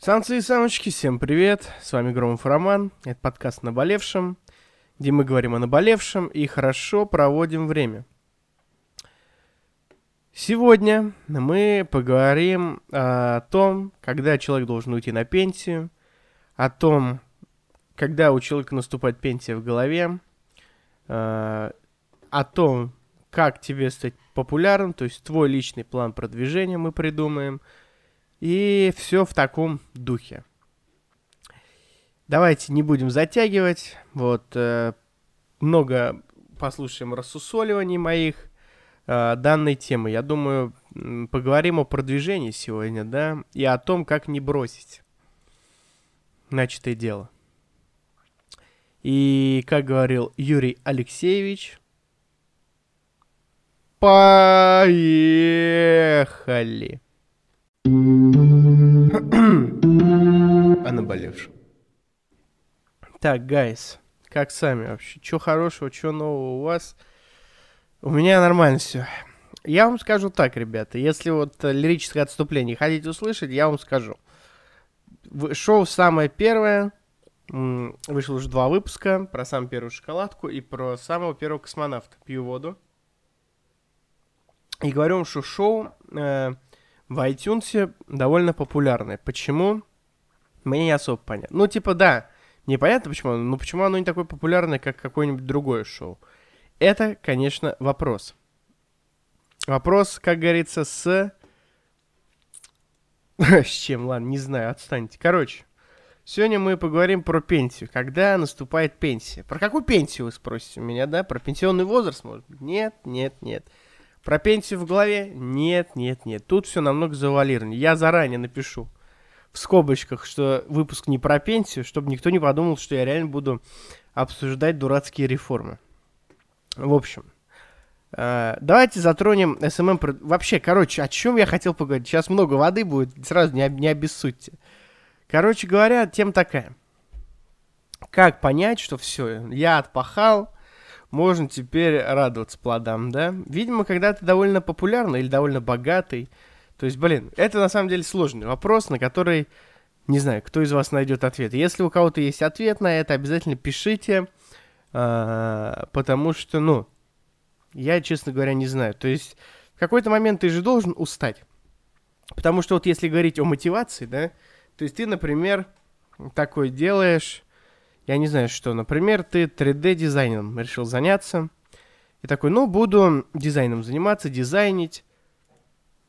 Самцы и самочки, всем привет! С вами Громов Роман, это подкаст «Наболевшем», где мы говорим о наболевшем и хорошо проводим время. Сегодня мы поговорим о том, когда человек должен уйти на пенсию, о том, когда у человека наступает пенсия в голове, э, о том, как тебе стать популярным, то есть твой личный план продвижения мы придумаем – и все в таком духе. Давайте не будем затягивать. Вот э, много послушаем рассусоливаний моих э, данной темы. Я думаю, поговорим о продвижении сегодня, да, и о том, как не бросить начатое дело. И, как говорил Юрий Алексеевич, поехали! О наболевшем. Так, гайс, как сами вообще? Что хорошего, что нового у вас? У меня нормально все. Я вам скажу так, ребята, если вот лирическое отступление хотите услышать, я вам скажу. Шоу самое первое, вышло уже два выпуска про самую первую шоколадку и про самого первого космонавта. Пью воду. И говорю вам, что шоу э, в iTunes довольно популярное. Почему? Мне не особо понятно. Ну, типа, да, непонятно почему, но почему оно не такое популярное, как какое-нибудь другое шоу? Это, конечно, вопрос. Вопрос, как говорится, с... С чем? Ладно, не знаю, отстаньте. Короче, сегодня мы поговорим про пенсию. Когда наступает пенсия? Про какую пенсию вы спросите у меня, да? Про пенсионный возраст, может быть? Нет, нет, нет. Про пенсию в голове? Нет, нет, нет. Тут все намного завуалировано. Я заранее напишу в скобочках, что выпуск не про пенсию, чтобы никто не подумал, что я реально буду обсуждать дурацкие реформы. В общем, э, давайте затронем эм вообще, короче, о чем я хотел поговорить? Сейчас много воды будет, сразу не, не обессудьте. Короче говоря, тем такая. Как понять, что все, я отпахал, можно теперь радоваться плодам, да? Видимо, когда ты довольно популярный или довольно богатый, то есть, блин, это на самом деле сложный вопрос, на который, не знаю, кто из вас найдет ответ. Если у кого-то есть ответ на это, обязательно пишите, э, потому что, ну, я, честно говоря, не знаю. То есть, в какой-то момент ты же должен устать. Потому что вот если говорить о мотивации, да, то есть ты, например, такой делаешь, я не знаю что, например, ты 3D-дизайном решил заняться, и такой, ну, буду дизайном заниматься, дизайнить,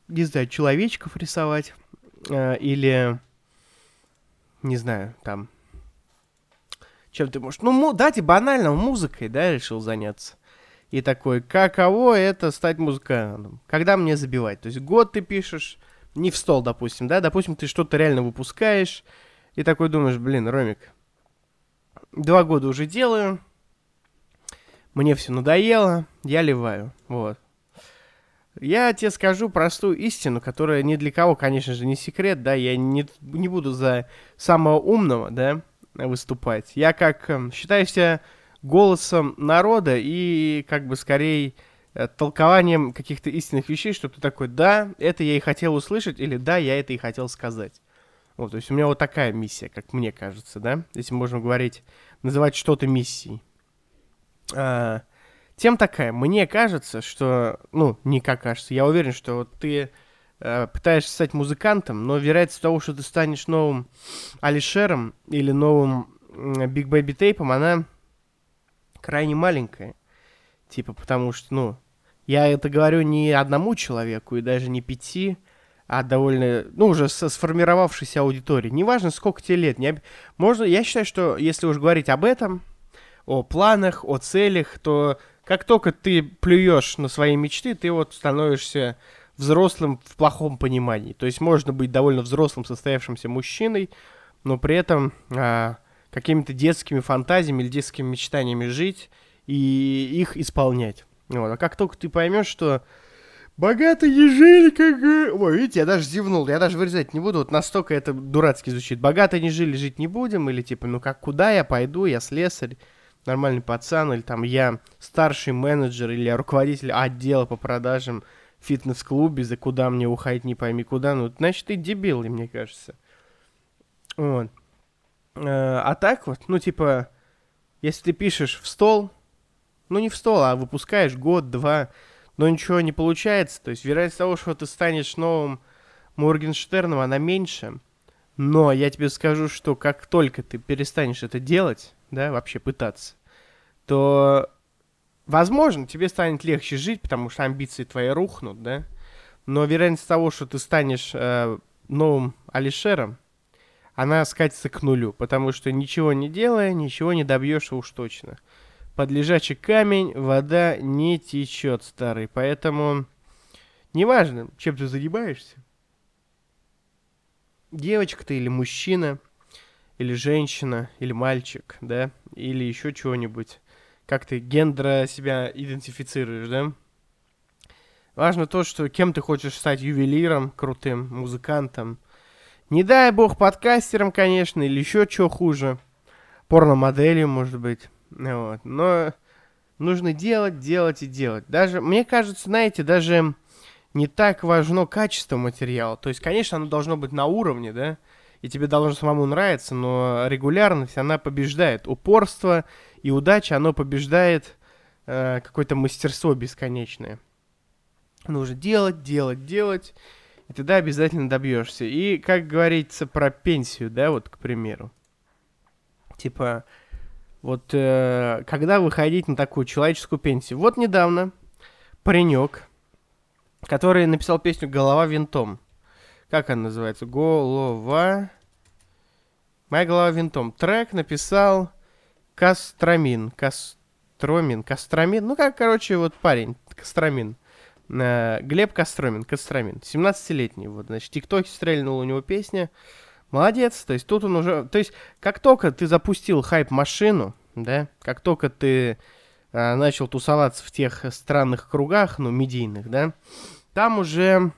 не знаю, человечков рисовать, э, или, не знаю, там, чем ты можешь, ну, дайте банально, музыкой, да, решил заняться. И такой, каково это стать музыкантом? Когда мне забивать? То есть год ты пишешь, не в стол, допустим, да, допустим, ты что-то реально выпускаешь, и такой думаешь, блин, Ромик, два года уже делаю, мне все надоело, я ливаю, вот. Я тебе скажу простую истину, которая ни для кого, конечно же, не секрет, да, я не, не буду за самого умного, да, выступать. Я как эм, считаю себя голосом народа и как бы скорее э, толкованием каких-то истинных вещей, что ты такой, да, это я и хотел услышать, или да, я это и хотел сказать. Вот, то есть у меня вот такая миссия, как мне кажется, да, если можем говорить, называть что-то миссией. А, тем такая, мне кажется, что, ну, не как кажется, я уверен, что вот ты э, пытаешься стать музыкантом, но вероятность того, что ты станешь новым Алишером или новым Биг Бэби Тейпом, она крайне маленькая. Типа, потому что, ну, я это говорю не одному человеку и даже не пяти, а довольно, ну, уже со сформировавшейся аудитории. Неважно, сколько тебе лет. Не, можно, я считаю, что если уж говорить об этом, о планах, о целях, то как только ты плюешь на свои мечты, ты вот становишься взрослым в плохом понимании. То есть можно быть довольно взрослым, состоявшимся мужчиной, но при этом а, какими-то детскими фантазиями или детскими мечтаниями жить и их исполнять. Вот. А как только ты поймешь, что богатые не жили, как... Ой, видите, я даже зевнул, я даже вырезать не буду, вот настолько это дурацки звучит. Богатые не жили, жить не будем, или типа, ну как, куда я пойду, я слесарь, нормальный пацан, или там я старший менеджер, или я руководитель отдела по продажам в фитнес-клубе, за куда мне уходить не пойми куда, ну, значит, ты дебил, мне кажется. Вот. Э, а так вот, ну, типа, если ты пишешь в стол, ну, не в стол, а выпускаешь год-два, но ничего не получается, то есть вероятность того, что ты станешь новым Моргенштерном, она меньше. Но я тебе скажу, что как только ты перестанешь это делать, да, вообще пытаться, то, возможно, тебе станет легче жить, потому что амбиции твои рухнут, да, но вероятность того, что ты станешь э, новым Алишером, она скатится к нулю, потому что ничего не делая, ничего не добьешься уж точно. Под лежачий камень вода не течет, старый, поэтому неважно, чем ты занимаешься, девочка ты или мужчина, или женщина, или мальчик, да, или еще чего-нибудь, как ты гендера себя идентифицируешь, да, Важно то, что кем ты хочешь стать ювелиром, крутым, музыкантом. Не дай бог подкастером, конечно, или еще что хуже. Порномоделью, может быть. Вот. Но нужно делать, делать и делать. Даже, мне кажется, знаете, даже не так важно качество материала. То есть, конечно, оно должно быть на уровне, да, и тебе должно самому нравиться, но регулярность, она побеждает. Упорство и удача, оно побеждает э, какое-то мастерство бесконечное. Нужно делать, делать, делать, и тогда обязательно добьешься. И, как говорится про пенсию, да, вот, к примеру. Типа, вот, э, когда выходить на такую человеческую пенсию? Вот недавно паренек, который написал песню «Голова винтом». Как она называется? Голова... Моя голова винтом. Трек написал Кастромин. Кастромин. Кастромин. Ну, как, короче, вот парень. Кастромин. Э, Глеб Костромин, Костромин, 17-летний, вот, значит, ТикТоке стрельнул у него песня, молодец, то есть тут он уже, то есть как только ты запустил хайп-машину, да, как только ты а, начал тусоваться в тех странных кругах, ну, медийных, да, там уже,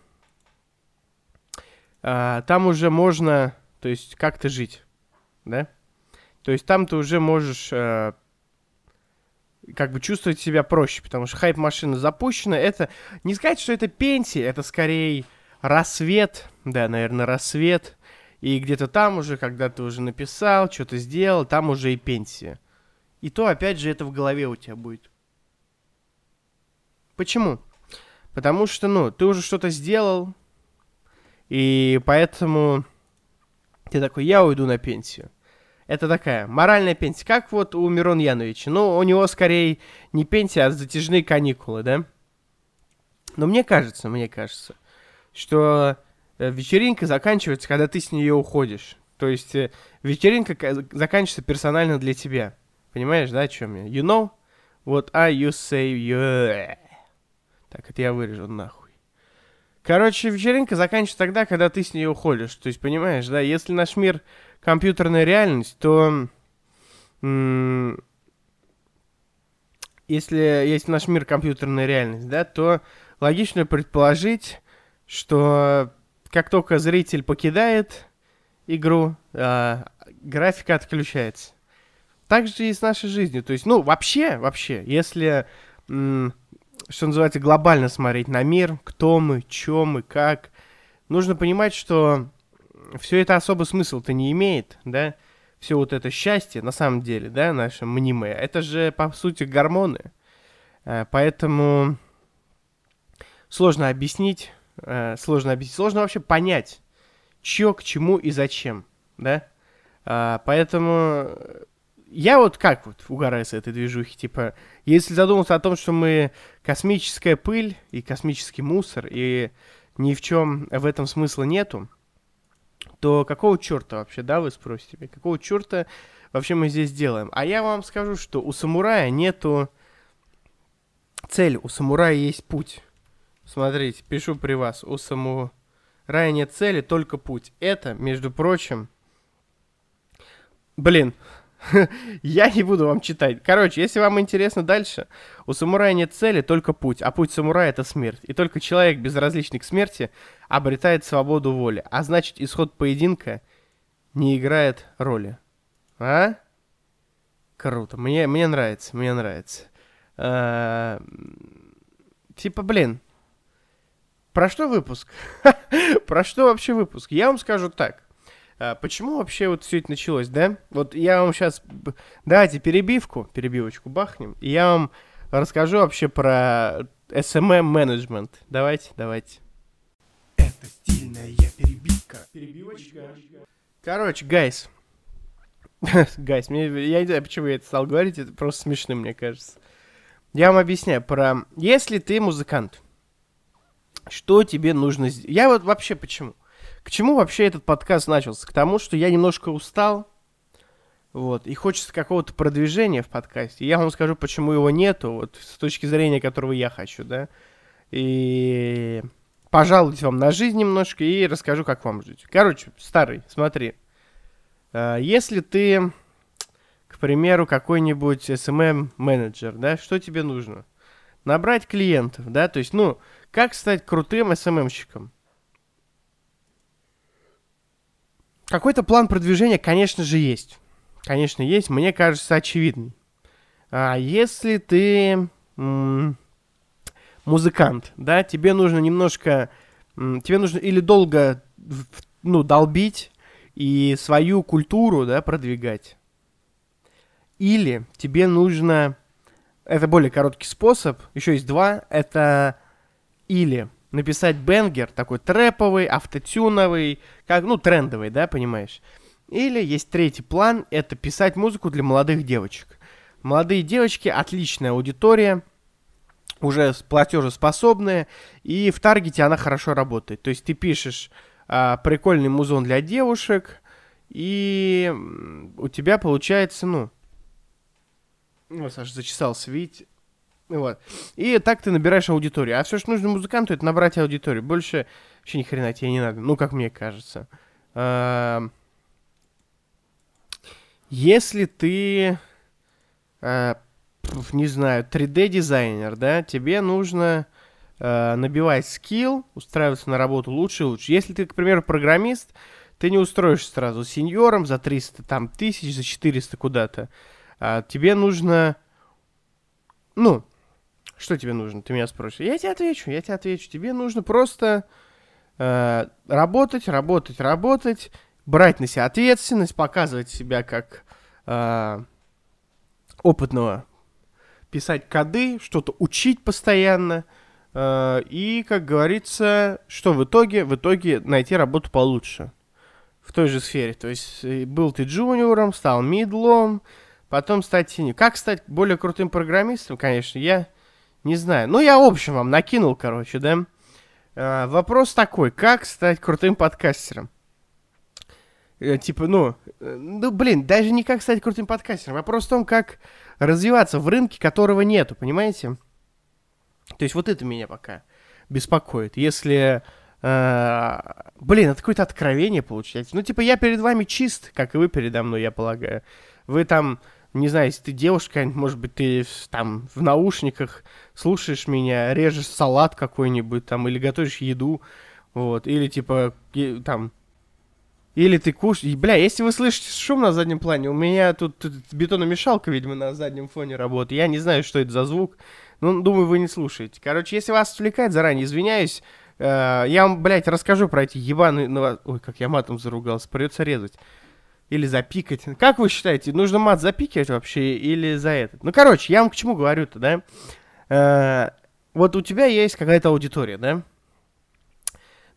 а, там уже можно, то есть как-то жить, да, то есть там ты уже можешь а, как бы чувствовать себя проще, потому что хайп-машина запущена. Это не сказать, что это пенсия, это скорее рассвет, да, наверное, рассвет. И где-то там уже, когда ты уже написал, что-то сделал, там уже и пенсия. И то, опять же, это в голове у тебя будет. Почему? Потому что, ну, ты уже что-то сделал, и поэтому ты такой, я уйду на пенсию это такая моральная пенсия. Как вот у Мирон Яновича. Ну, у него скорее не пенсия, а затяжные каникулы, да? Но мне кажется, мне кажется, что вечеринка заканчивается, когда ты с нее уходишь. То есть э, вечеринка заканчивается персонально для тебя. Понимаешь, да, о чем я? You know what I you say you... Так, это я вырежу нахуй. Короче, вечеринка заканчивается тогда, когда ты с нее уходишь. То есть, понимаешь, да, если наш мир компьютерная реальность, то если есть наш мир компьютерная реальность, да, то логично предположить, что как только зритель покидает игру, э, графика отключается. Так же и с нашей жизнью. То есть, ну, вообще, вообще, если, что называется, глобально смотреть на мир, кто мы, чё мы, как, нужно понимать, что все это особый смысл-то не имеет, да, все вот это счастье, на самом деле, да, наше мнимое, это же, по сути, гормоны. Э, поэтому сложно объяснить, э, сложно объяснить, сложно вообще понять, чё, к чему и зачем, да. Э, поэтому я вот как вот угораю с этой движухи, типа, если задуматься о том, что мы космическая пыль и космический мусор, и ни в чем в этом смысла нету, то какого черта вообще, да, вы спросите меня, какого черта вообще мы здесь делаем? А я вам скажу, что у самурая нету цели, у самурая есть путь. Смотрите, пишу при вас, у самурая нет цели, только путь. Это, между прочим, блин, Я не буду вам читать. Короче, если вам интересно дальше, у самурая нет цели, только путь. А путь самурая — это смерть. И только человек, безразличный к смерти, обретает свободу воли. А значит, исход поединка не играет роли. А? Круто. Мне, мне нравится, мне нравится. А, типа, блин, про что выпуск? про что вообще выпуск? Я вам скажу так. А, почему вообще вот все это началось, да? Вот я вам сейчас... Давайте перебивку, перебивочку бахнем, и я вам расскажу вообще про SMM менеджмент. Давайте, давайте. Это стильная перебивка. Перебивочка. Короче, guys. Guys, мне, я не знаю, почему я это стал говорить, это просто смешно, мне кажется. Я вам объясняю про... Если ты музыкант, что тебе нужно сделать? Я вот вообще почему? К чему вообще этот подкаст начался? К тому, что я немножко устал, вот, и хочется какого-то продвижения в подкасте. Я вам скажу, почему его нету, вот, с точки зрения которого я хочу, да. И пожалуйте вам на жизнь немножко и расскажу, как вам жить. Короче, старый, смотри. А, если ты, к примеру, какой-нибудь SMM-менеджер, да, что тебе нужно? Набрать клиентов, да, то есть, ну, как стать крутым SMM-щиком? Какой-то план продвижения, конечно же, есть. Конечно, есть. Мне кажется, очевидный. А если ты музыкант, да, тебе нужно немножко, тебе нужно или долго, ну, долбить и свою культуру, да, продвигать, или тебе нужно, это более короткий способ, еще есть два, это или написать бенгер, такой трэповый, автотюновый, как, ну, трендовый, да, понимаешь? Или есть третий план, это писать музыку для молодых девочек. Молодые девочки, отличная аудитория, уже платежеспособная, и в таргете она хорошо работает. То есть ты пишешь а, прикольный музон для девушек, и у тебя получается, ну... Ну, Саша зачесался, видите? Вот. И так ты набираешь аудиторию. А все, что нужно музыканту, это набрать аудиторию. Больше вообще ни хрена тебе не надо. Ну, как мне кажется. А... Если ты, а, не знаю, 3D-дизайнер, да, тебе нужно а, набивать скилл, устраиваться на работу лучше и лучше. Если ты, к примеру, программист, ты не устроишься сразу сеньором за 300 там, тысяч, за 400 куда-то. А, тебе нужно, ну, что тебе нужно? Ты меня спросишь. Я тебе отвечу, я тебе отвечу. Тебе нужно просто э, работать, работать, работать, брать на себя ответственность, показывать себя как э, опытного, писать коды, что-то учить постоянно. Э, и, как говорится, что в итоге? В итоге найти работу получше. В той же сфере. То есть э, был ты джуниором, стал мидлом, потом стать синим. Как стать более крутым программистом, конечно, я не знаю. Ну, я, в общем, вам накинул, короче, да? А, вопрос такой. Как стать крутым подкастером? Э, типа, ну, э, ну, блин, даже не как стать крутым подкастером. Вопрос в том, как развиваться в рынке, которого нету, понимаете? То есть вот это меня пока беспокоит. Если... Э, блин, это какое-то откровение получается. Ну, типа, я перед вами чист, как и вы передо мной, я полагаю. Вы там не знаю, если ты девушка, может быть, ты там в наушниках слушаешь меня, режешь салат какой-нибудь там, или готовишь еду, вот, или типа, там, или ты кушаешь... Бля, если вы слышите шум на заднем плане, у меня тут, тут бетономешалка, видимо, на заднем фоне работает. Я не знаю, что это за звук. Ну, думаю, вы не слушаете. Короче, если вас отвлекает, заранее извиняюсь. Э, я вам, блядь, расскажу про эти ебаные... Ой, как я матом заругался, придется резать. Или запикать. Как вы считаете, нужно мат запикивать вообще или за этот? Ну, короче, я вам к чему говорю-то, да? Э, вот у тебя есть какая-то аудитория, да?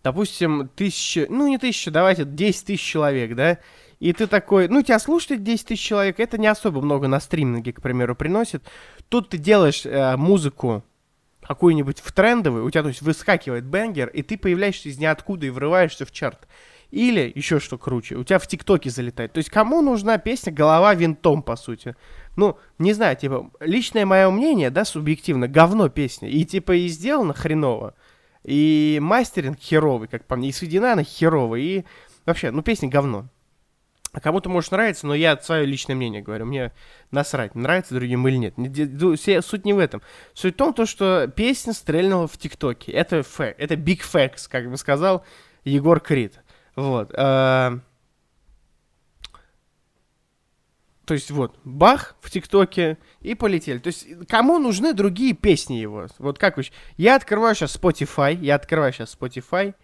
Допустим, тысяча, ну не тысяча, давайте 10 тысяч человек, да? И ты такой, ну тебя слушает 10 тысяч человек, это не особо много на стриминге, к примеру, приносит. Тут ты делаешь э, музыку какую-нибудь в трендовую, у тебя, то есть, выскакивает бенгер, и ты появляешься из ниоткуда и врываешься в чарт. Или, еще что круче, у тебя в ТикТоке залетает. То есть, кому нужна песня «Голова винтом», по сути? Ну, не знаю, типа, личное мое мнение, да, субъективно, говно песня. И, типа, и сделано хреново. И мастеринг херовый, как по мне. И сведена она херовая. И вообще, ну, песня говно. А кому-то может нравиться, но я свое личное мнение говорю. Мне насрать, нравится другим или нет. Суть не в этом. Суть в том, то, что песня стрельнула в ТикТоке. Это факт. Это big facts, как бы сказал Егор Крид. Вот. А... То есть вот, бах в ТикТоке и полетели. То есть кому нужны другие песни его? Вот как вы... Я открываю сейчас Spotify, я открываю сейчас Spotify,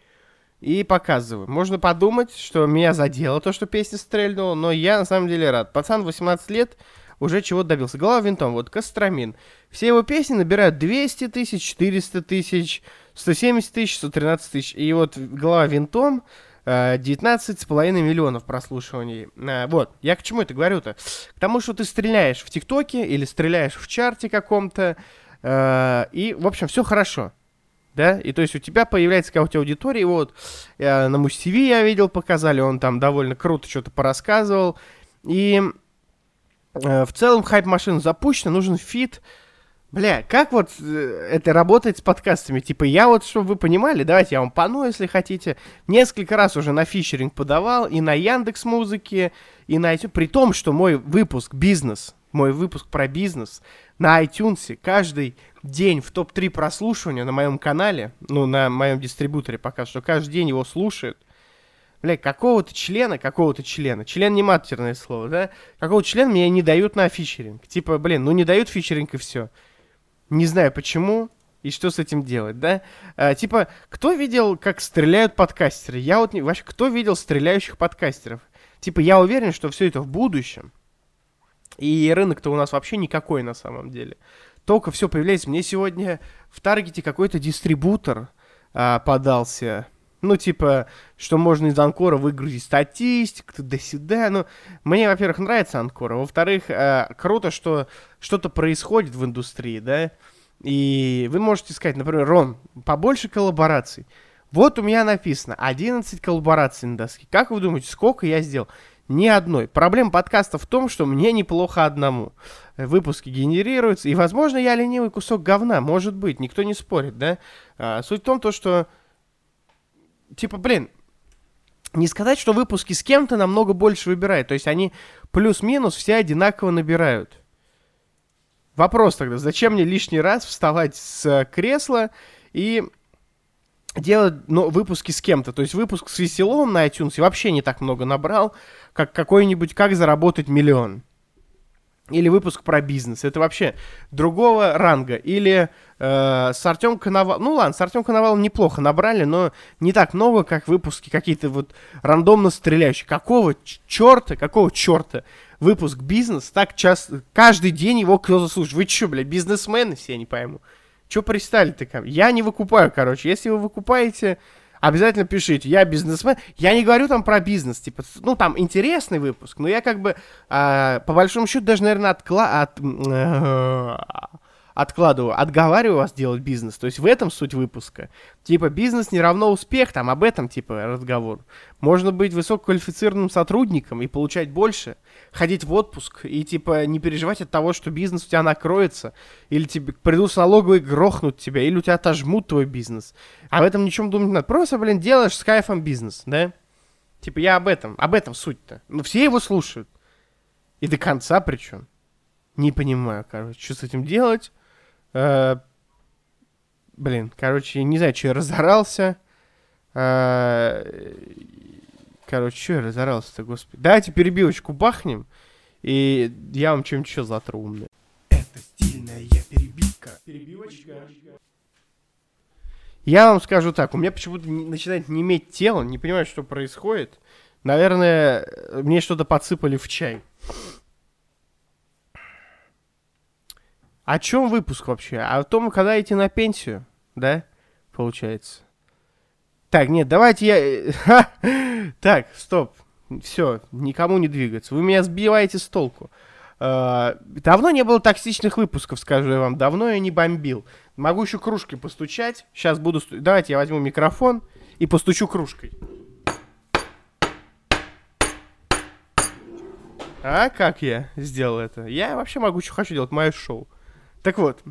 и показываю. Можно подумать, что меня задело то, что песня стрельнула, но я на самом деле рад. Пацан 18 лет, уже чего добился. Голова винтом, вот Костромин. Все его песни набирают 200 тысяч, 400 тысяч, 170 тысяч, 113 тысяч. И вот голова винтом 19,5 э, миллионов прослушиваний. Э, вот, я к чему это говорю-то? К тому, что ты стреляешь в ТикТоке или стреляешь в чарте каком-то, э, и, в общем, все хорошо. Да, и то есть у тебя появляется какая-то аудитория, вот на Муз я видел, показали, он там довольно круто что-то порассказывал, и в целом хайп-машина запущена, нужен feat, Бля, как вот э, это работает с подкастами? Типа, я вот, чтобы вы понимали, давайте я вам поною, если хотите. Несколько раз уже на featuring подавал, и на Яндекс Музыке, и на iTunes. При том, что мой выпуск «Бизнес», мой выпуск про бизнес на iTunes каждый день в топ-3 прослушивания на моем канале, ну, на моем дистрибуторе пока что, каждый день его слушают. Бля, какого-то члена, какого-то члена, член не матерное слово, да? Какого-то члена меня не дают на фичеринг. Типа, блин, ну не дают фичеринг и все. Не знаю почему и что с этим делать, да? А, типа, кто видел, как стреляют подкастеры? Я вот не... Вообще, кто видел стреляющих подкастеров? Типа, я уверен, что все это в будущем. И рынок-то у нас вообще никакой на самом деле. Только все появляется. Мне сегодня в Таргете какой-то дистрибутор а, подался. Ну, типа, что можно из Анкора выгрузить статистику, туда-сюда. Ну, мне, во-первых, нравится Анкора. Во-вторых, э, круто, что что-то происходит в индустрии, да. И вы можете сказать, например, Ром, побольше коллабораций. Вот у меня написано 11 коллабораций на доске. Как вы думаете, сколько я сделал? Ни одной. Проблема подкаста в том, что мне неплохо одному. Выпуски генерируются, и, возможно, я ленивый кусок говна, может быть, никто не спорит, да? А, суть в том, то, что типа, блин, не сказать, что выпуски с кем-то намного больше выбирают. То есть они плюс-минус все одинаково набирают. Вопрос тогда, зачем мне лишний раз вставать с кресла и делать ну, выпуски с кем-то? То есть выпуск с Веселовым на iTunes вообще не так много набрал, как какой-нибудь «Как заработать миллион». Или выпуск про бизнес. Это вообще другого ранга. Или э, с Артем Коновал... Ну ладно, с Артем Коновалом неплохо набрали, но не так много, как выпуски какие-то вот рандомно стреляющие. Какого черта, какого черта выпуск бизнес так часто... Каждый день его кто-то слушает. Вы что, блядь, бизнесмены все, я не пойму. Че пристали-то ко мне? Я не выкупаю, короче. Если вы выкупаете, обязательно пишите. Я бизнесмен. Я не говорю там про бизнес, типа, ну, там интересный выпуск, но я как бы, э, по большому счету, даже, наверное, откла... от... Э, откладываю, отговариваю вас делать бизнес. То есть в этом суть выпуска. Типа бизнес не равно успех, там об этом типа разговор. Можно быть высококвалифицированным сотрудником и получать больше, ходить в отпуск и типа не переживать от того, что бизнес у тебя накроется, или тебе придут с налоговой грохнут тебя, или у тебя отожмут твой бизнес. Об этом ничем думать не надо. Просто, блин, делаешь с кайфом бизнес, да? Типа я об этом, об этом суть-то. Но все его слушают. И до конца причем. Не понимаю, короче, что с этим делать. Э, блин, короче, не знаю, что я разорался. Э, короче, что я разорался-то, господи. Давайте перебивочку бахнем, и я вам чем-нибудь еще затру умное. Это стильная перебивка. Перебивочка. Я вам скажу так, у меня почему-то начинает не иметь тело, не понимаю, что происходит. Наверное, мне что-то подсыпали в чай. О чем выпуск вообще? О том, когда идти на пенсию, да? Получается. Так, нет, давайте я... так, стоп. Все, никому не двигаться. Вы меня сбиваете с толку. Uh, давно не было токсичных выпусков, скажу я вам. Давно я не бомбил. Могу еще кружкой постучать. Сейчас буду... Давайте я возьму микрофон и постучу кружкой. А как я сделал это? Я вообще могу, что хочу делать. Мое шоу. Так вот,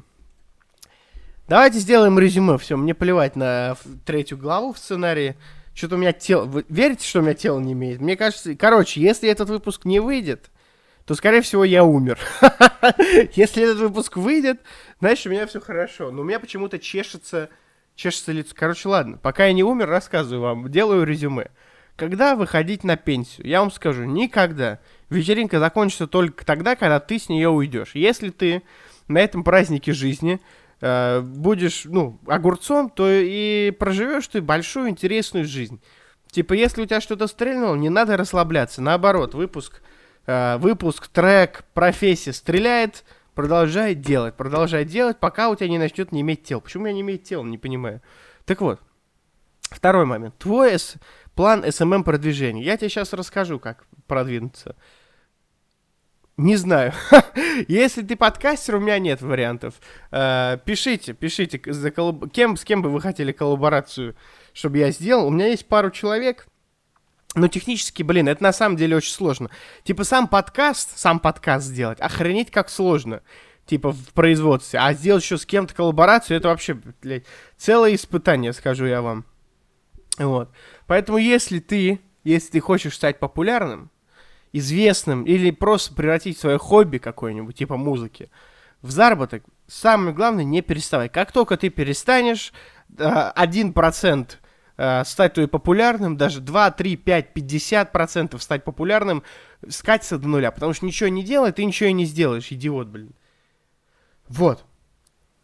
давайте сделаем резюме. Все, мне плевать на третью главу в сценарии. Что-то у меня тело... Вы верите, что у меня тело не имеет? Мне кажется... Короче, если этот выпуск не выйдет, то, скорее всего, я умер. Если этот выпуск выйдет, значит, у меня все хорошо. Но у меня почему-то чешется, чешется лицо. Короче, ладно, пока я не умер, рассказываю вам, делаю резюме. Когда выходить на пенсию? Я вам скажу, никогда. Вечеринка закончится только тогда, когда ты с нее уйдешь. Если ты на этом празднике жизни э, будешь, ну, огурцом, то и проживешь ты большую интересную жизнь. Типа, если у тебя что-то стрельнуло, не надо расслабляться. Наоборот, выпуск, э, выпуск, трек, профессия стреляет, продолжай делать, продолжай делать, пока у тебя не начнет не иметь тел. Почему меня не имеет тел, не понимаю. Так вот, второй момент. Твой план SMM продвижения. Я тебе сейчас расскажу, как продвинуться. Не знаю. Если ты подкастер, у меня нет вариантов. Э, пишите, пишите, за коллаб... кем, с кем бы вы хотели коллаборацию, чтобы я сделал. У меня есть пару человек, но технически, блин, это на самом деле очень сложно. Типа сам подкаст, сам подкаст сделать, охренеть как сложно. Типа в производстве. А сделать еще с кем-то коллаборацию, это вообще, блядь, целое испытание, скажу я вам. Вот. Поэтому если ты, если ты хочешь стать популярным, известным или просто превратить свое хобби какое-нибудь, типа музыки, в заработок, самое главное, не переставай. Как только ты перестанешь, 1% э, стать твоим популярным, даже 2, 3, 5, 50 процентов стать популярным, скатиться до нуля, потому что ничего не делай, ты ничего и не сделаешь, идиот, блин. Вот.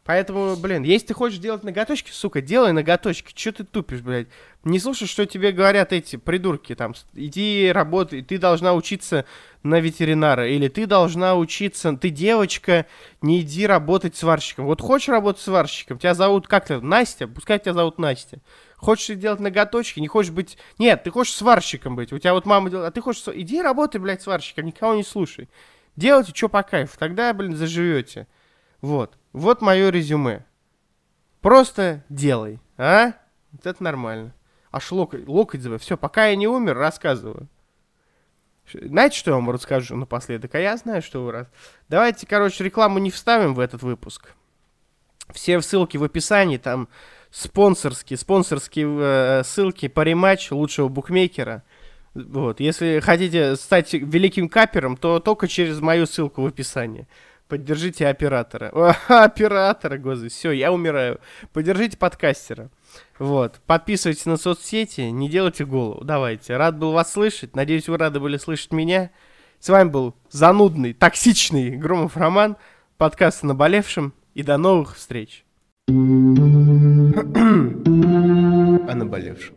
Поэтому, блин, если ты хочешь делать ноготочки, сука, делай ноготочки. Че ты тупишь, блядь? Не слушай, что тебе говорят эти придурки там. Иди работай, ты должна учиться на ветеринара. Или ты должна учиться, ты девочка, не иди работать сварщиком. Вот хочешь работать сварщиком, тебя зовут как-то Настя, пускай тебя зовут Настя. Хочешь делать ноготочки, не хочешь быть... Нет, ты хочешь сварщиком быть. У тебя вот мама делает, а ты хочешь... Иди работай, блядь, сварщиком, никого не слушай. Делайте, что по кайфу, тогда, блин, заживете. Вот. Вот мое резюме. Просто делай, а? Вот это нормально. Аж локоть, локоть забыл. Все, пока я не умер, рассказываю. Знаете, что я вам расскажу напоследок? А я знаю, что вы раз. Давайте, короче, рекламу не вставим в этот выпуск. Все ссылки в описании, там спонсорские, спонсорские э, ссылки по рематч лучшего букмекера. Вот, если хотите стать великим капером, то только через мою ссылку в описании. Поддержите оператора. О, оператора, господи, все, я умираю. Поддержите подкастера. Вот. Подписывайтесь на соцсети, не делайте голову. Давайте. Рад был вас слышать. Надеюсь, вы рады были слышать меня. С вами был занудный, токсичный Громов Роман. Подкаст о наболевшем. И до новых встреч. о наболевшем.